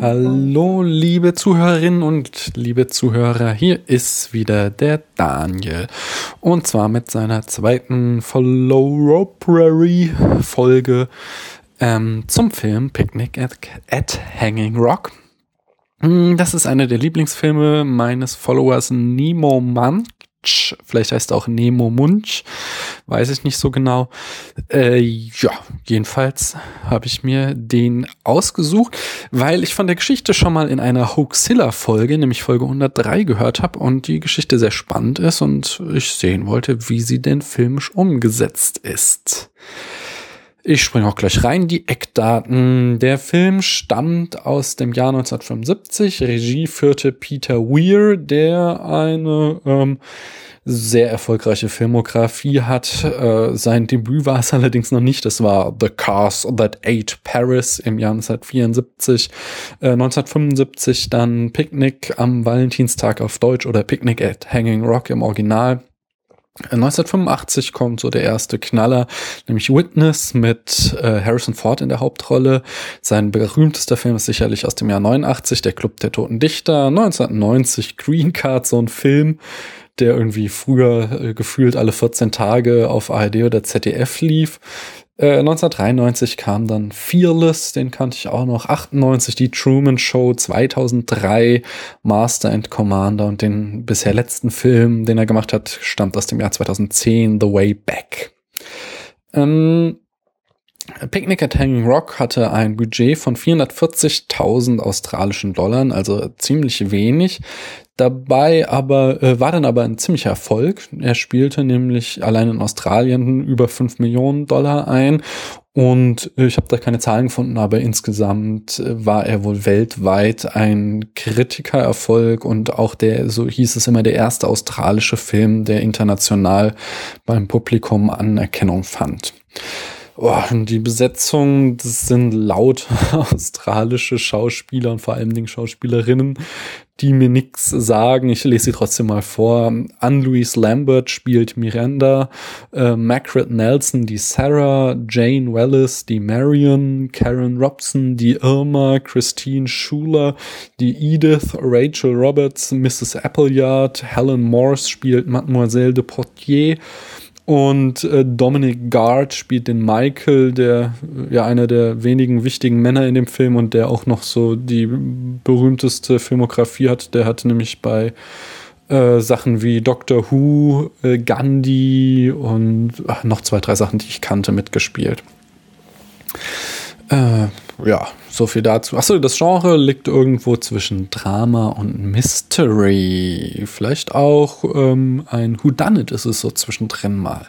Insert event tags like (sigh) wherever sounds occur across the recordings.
Hallo, liebe Zuhörerinnen und liebe Zuhörer, hier ist wieder der Daniel. Und zwar mit seiner zweiten Follow Prairie Folge ähm, zum Film Picnic at, at Hanging Rock. Hm, das ist einer der Lieblingsfilme meines Followers Nemo Mann vielleicht heißt er auch Nemo Munch, weiß ich nicht so genau. Äh, ja, jedenfalls habe ich mir den ausgesucht, weil ich von der Geschichte schon mal in einer Hoaxilla-Folge, nämlich Folge 103, gehört habe und die Geschichte sehr spannend ist und ich sehen wollte, wie sie denn filmisch umgesetzt ist. Ich springe auch gleich rein. Die Eckdaten. Der Film stammt aus dem Jahr 1975. Regie führte Peter Weir, der eine ähm, sehr erfolgreiche Filmografie hat. Äh, sein Debüt war es (laughs) allerdings noch nicht. Das war The Cars That Ate Paris im Jahr 1974. Äh, 1975 dann Picnic am Valentinstag auf Deutsch oder Picnic at Hanging Rock im Original. 1985 kommt so der erste Knaller, nämlich Witness mit äh, Harrison Ford in der Hauptrolle. Sein berühmtester Film ist sicherlich aus dem Jahr 89, Der Club der Toten Dichter. 1990 Green Card, so ein Film, der irgendwie früher äh, gefühlt alle 14 Tage auf ARD oder ZDF lief. 1993 äh, kam dann Fearless, den kannte ich auch noch. 98 die Truman Show, 2003 Master and Commander und den bisher letzten Film, den er gemacht hat, stammt aus dem Jahr 2010, The Way Back. Ähm, Picnic at Hanging Rock hatte ein Budget von 440.000 australischen Dollar, also ziemlich wenig. Dabei aber äh, war dann aber ein ziemlicher Erfolg. Er spielte nämlich allein in Australien über 5 Millionen Dollar ein und ich habe da keine Zahlen gefunden, aber insgesamt äh, war er wohl weltweit ein Kritikererfolg und auch der, so hieß es immer, der erste australische Film, der international beim Publikum Anerkennung fand. Oh, die Besetzung, das sind laut (laughs) australische Schauspieler und vor allen Dingen Schauspielerinnen, die mir nichts sagen. Ich lese sie trotzdem mal vor. Anne-Louise Lambert spielt Miranda, äh, Margaret Nelson die Sarah, Jane Wellis die Marion, Karen Robson die Irma, Christine Schuler die Edith, Rachel Roberts Mrs. Appleyard, Helen Morse spielt Mademoiselle de Portier, und äh, Dominic Gard spielt den Michael, der ja einer der wenigen wichtigen Männer in dem Film und der auch noch so die berühmteste Filmografie hat. Der hat nämlich bei äh, Sachen wie Doctor Who, äh, Gandhi und ach, noch zwei, drei Sachen, die ich kannte, mitgespielt. Äh, ja, so viel dazu. Achso, das Genre liegt irgendwo zwischen Drama und Mystery. Vielleicht auch ähm, ein Whodunit ist es so zwischendrin mal.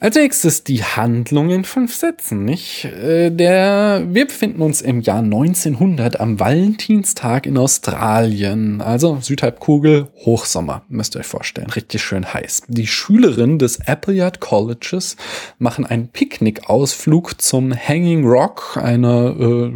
Als nächstes die Handlung in fünf Sätzen, nicht? Äh, der, wir befinden uns im Jahr 1900 am Valentinstag in Australien, also Südhalbkugel, Hochsommer, müsst ihr euch vorstellen, richtig schön heiß. Die Schülerinnen des Appleyard Colleges machen einen Picknickausflug zum Hanging Rock, einer äh,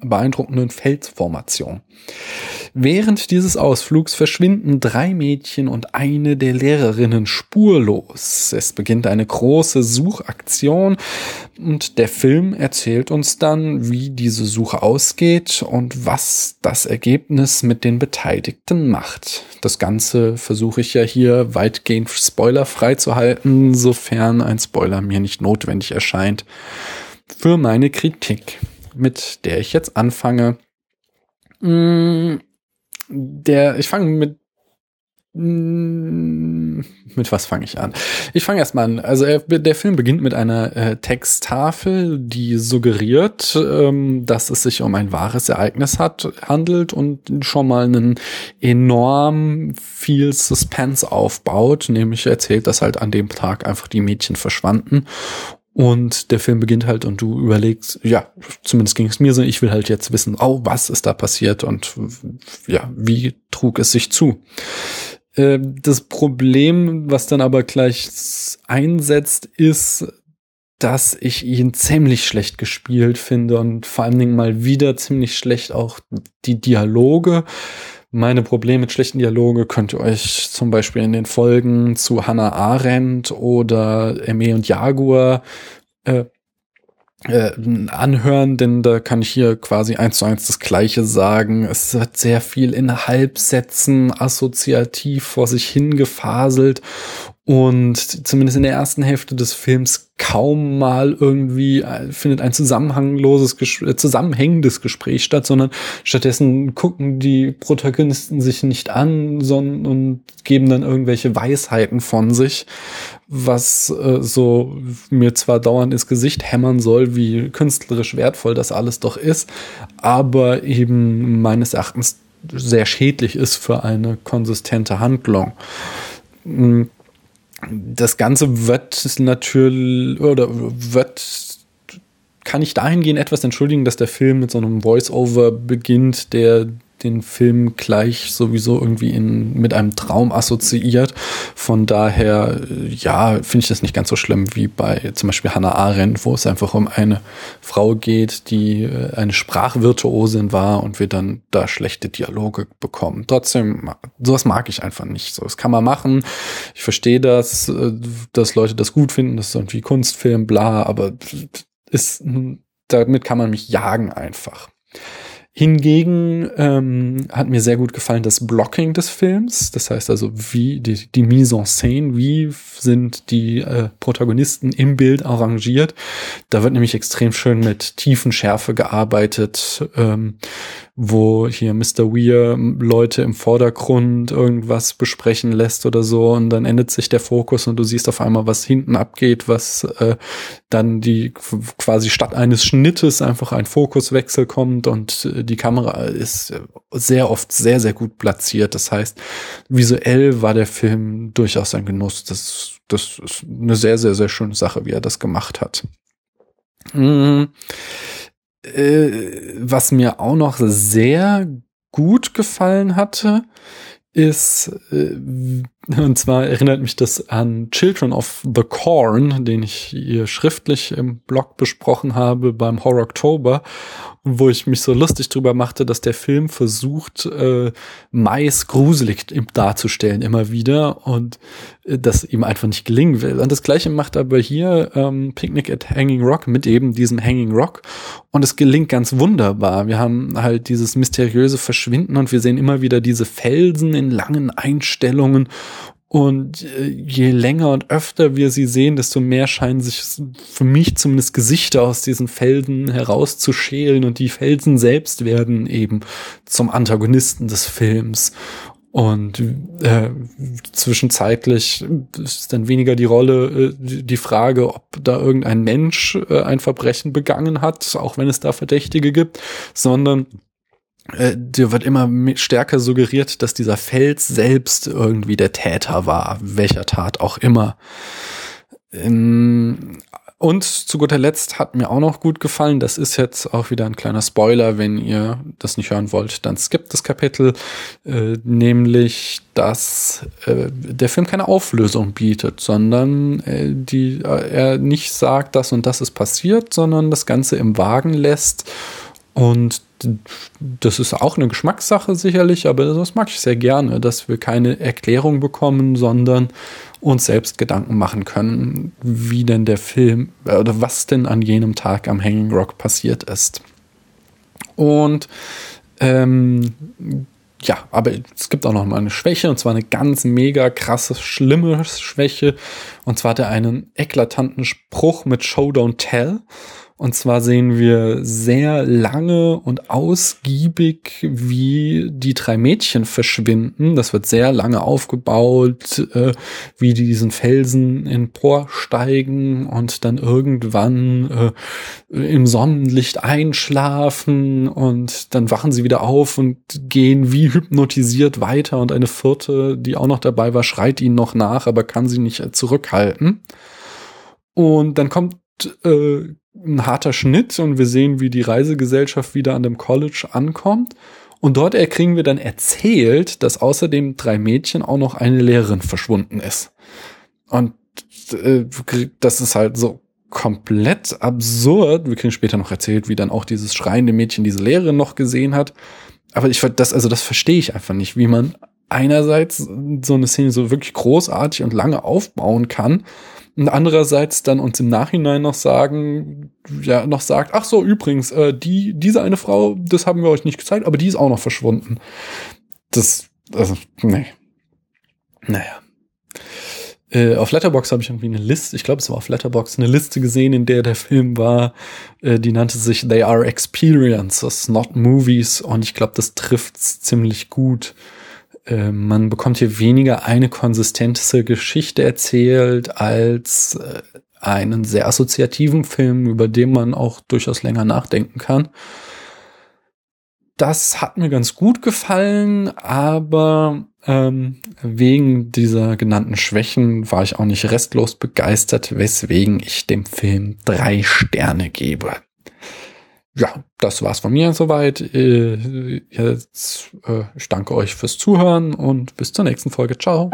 beeindruckenden Felsformation. Während dieses Ausflugs verschwinden drei Mädchen und eine der Lehrerinnen spurlos. Es beginnt eine große Suchaktion und der Film erzählt uns dann, wie diese Suche ausgeht und was das Ergebnis mit den Beteiligten macht. Das Ganze versuche ich ja hier weitgehend spoilerfrei zu halten, sofern ein Spoiler mir nicht notwendig erscheint. Für meine Kritik mit der ich jetzt anfange. Mm, der, ich fange mit mm, mit was fange ich an? Ich fange erstmal an. Also er, der Film beginnt mit einer äh, Texttafel, die suggeriert, ähm, dass es sich um ein wahres Ereignis hat, handelt und schon mal einen enorm viel Suspense aufbaut. Nämlich erzählt, dass halt an dem Tag einfach die Mädchen verschwanden und der Film beginnt halt und du überlegst, ja, zumindest ging es mir so, ich will halt jetzt wissen, oh, was ist da passiert und ja, wie trug es sich zu. Ähm, das Problem, was dann aber gleich einsetzt, ist, dass ich ihn ziemlich schlecht gespielt finde und vor allen Dingen mal wieder ziemlich schlecht auch die Dialoge. Meine Probleme mit schlechten Dialoge könnt ihr euch zum Beispiel in den Folgen zu Hannah Arendt oder Emme und Jaguar äh, äh, anhören, denn da kann ich hier quasi eins zu eins das Gleiche sagen. Es hat sehr viel in Halbsätzen assoziativ vor sich hingefaselt und zumindest in der ersten Hälfte des Films kaum mal irgendwie äh, findet ein zusammenhangloses, äh, zusammenhängendes Gespräch statt, sondern stattdessen gucken die Protagonisten sich nicht an, sondern und geben dann irgendwelche Weisheiten von sich, was äh, so mir zwar dauernd ins Gesicht hämmern soll, wie künstlerisch wertvoll das alles doch ist, aber eben meines Erachtens sehr schädlich ist für eine konsistente Handlung. Hm das Ganze wird natürlich oder wird kann ich dahingehend etwas entschuldigen, dass der Film mit so einem Voice-Over beginnt, der den Film gleich sowieso irgendwie in, mit einem Traum assoziiert. Von daher, ja, finde ich das nicht ganz so schlimm wie bei zum Beispiel Hannah Arendt, wo es einfach um eine Frau geht, die äh, eine Sprachvirtuosin war und wir dann da schlechte Dialoge bekommen. Trotzdem, sowas mag ich einfach nicht. So, das kann man machen. Ich verstehe das, äh, dass Leute das gut finden, das ist irgendwie Kunstfilm, bla, aber ist, damit kann man mich jagen einfach. Hingegen ähm, hat mir sehr gut gefallen das Blocking des Films. Das heißt also, wie die, die Mise en scène, wie sind die äh, Protagonisten im Bild arrangiert. Da wird nämlich extrem schön mit Tiefenschärfe gearbeitet, ähm, wo hier Mr. Weir Leute im Vordergrund irgendwas besprechen lässt oder so und dann endet sich der Fokus und du siehst auf einmal, was hinten abgeht, was äh, dann die quasi statt eines Schnittes einfach ein Fokuswechsel kommt und äh, die Kamera ist sehr oft sehr, sehr gut platziert. Das heißt, visuell war der Film durchaus ein Genuss. Das, das ist eine sehr, sehr, sehr schöne Sache, wie er das gemacht hat. Mhm. Äh, was mir auch noch sehr gut gefallen hatte, ist, äh, und zwar erinnert mich das an Children of the Corn, den ich hier schriftlich im Blog besprochen habe beim Horror Oktober wo ich mich so lustig drüber machte, dass der Film versucht, äh, Mais gruselig darzustellen immer wieder und äh, das ihm einfach nicht gelingen will. Und das gleiche macht aber hier ähm, Picnic at Hanging Rock mit eben diesem Hanging Rock und es gelingt ganz wunderbar. Wir haben halt dieses mysteriöse Verschwinden und wir sehen immer wieder diese Felsen in langen Einstellungen und äh, je länger und öfter wir sie sehen, desto mehr scheinen sich für mich zumindest Gesichter aus diesen Felsen herauszuschälen und die Felsen selbst werden eben zum Antagonisten des Films. Und äh, zwischenzeitlich ist dann weniger die Rolle, äh, die Frage, ob da irgendein Mensch äh, ein Verbrechen begangen hat, auch wenn es da Verdächtige gibt, sondern äh, dir wird immer stärker suggeriert, dass dieser Fels selbst irgendwie der Täter war, welcher Tat auch immer. Und zu guter Letzt hat mir auch noch gut gefallen, das ist jetzt auch wieder ein kleiner Spoiler, wenn ihr das nicht hören wollt, dann skippt das Kapitel, äh, nämlich, dass äh, der Film keine Auflösung bietet, sondern äh, die, äh, er nicht sagt, das und das ist passiert, sondern das Ganze im Wagen lässt und das ist auch eine Geschmackssache sicherlich, aber das mag ich sehr gerne, dass wir keine Erklärung bekommen, sondern uns selbst Gedanken machen können, wie denn der Film äh, oder was denn an jenem Tag am Hanging Rock passiert ist. Und ähm, ja, aber es gibt auch noch mal eine Schwäche, und zwar eine ganz mega krasse, schlimme Schwäche. Und zwar hat er einen eklatanten Spruch mit Show Don't Tell. Und zwar sehen wir sehr lange und ausgiebig, wie die drei Mädchen verschwinden. Das wird sehr lange aufgebaut, äh, wie die diesen Felsen emporsteigen und dann irgendwann äh, im Sonnenlicht einschlafen und dann wachen sie wieder auf und gehen wie hypnotisiert weiter und eine vierte, die auch noch dabei war, schreit ihnen noch nach, aber kann sie nicht zurückhalten. Und dann kommt äh, ein harter Schnitt und wir sehen, wie die Reisegesellschaft wieder an dem College ankommt. Und dort kriegen wir dann erzählt, dass außerdem drei Mädchen auch noch eine Lehrerin verschwunden ist. Und äh, das ist halt so komplett absurd. Wir kriegen später noch erzählt, wie dann auch dieses schreiende Mädchen diese Lehrerin noch gesehen hat. Aber ich das, also das verstehe ich einfach nicht, wie man einerseits so eine Szene so wirklich großartig und lange aufbauen kann und andererseits dann uns im Nachhinein noch sagen, ja, noch sagt, ach so, übrigens, äh, die, diese eine Frau, das haben wir euch nicht gezeigt, aber die ist auch noch verschwunden. Das, also, nee. Naja. Äh, auf Letterbox habe ich irgendwie eine Liste, ich glaube, es war auf Letterbox eine Liste gesehen, in der der Film war, äh, die nannte sich They Are Experiences, Not Movies. Und ich glaube, das trifft's ziemlich gut. Äh, man bekommt hier weniger eine konsistente Geschichte erzählt als äh, einen sehr assoziativen Film, über den man auch durchaus länger nachdenken kann. Das hat mir ganz gut gefallen, aber ähm, wegen dieser genannten Schwächen war ich auch nicht restlos begeistert, weswegen ich dem Film drei Sterne gebe ja, das war's von mir soweit. Äh, jetzt, äh, ich danke euch fürs Zuhören und bis zur nächsten Folge. Ciao.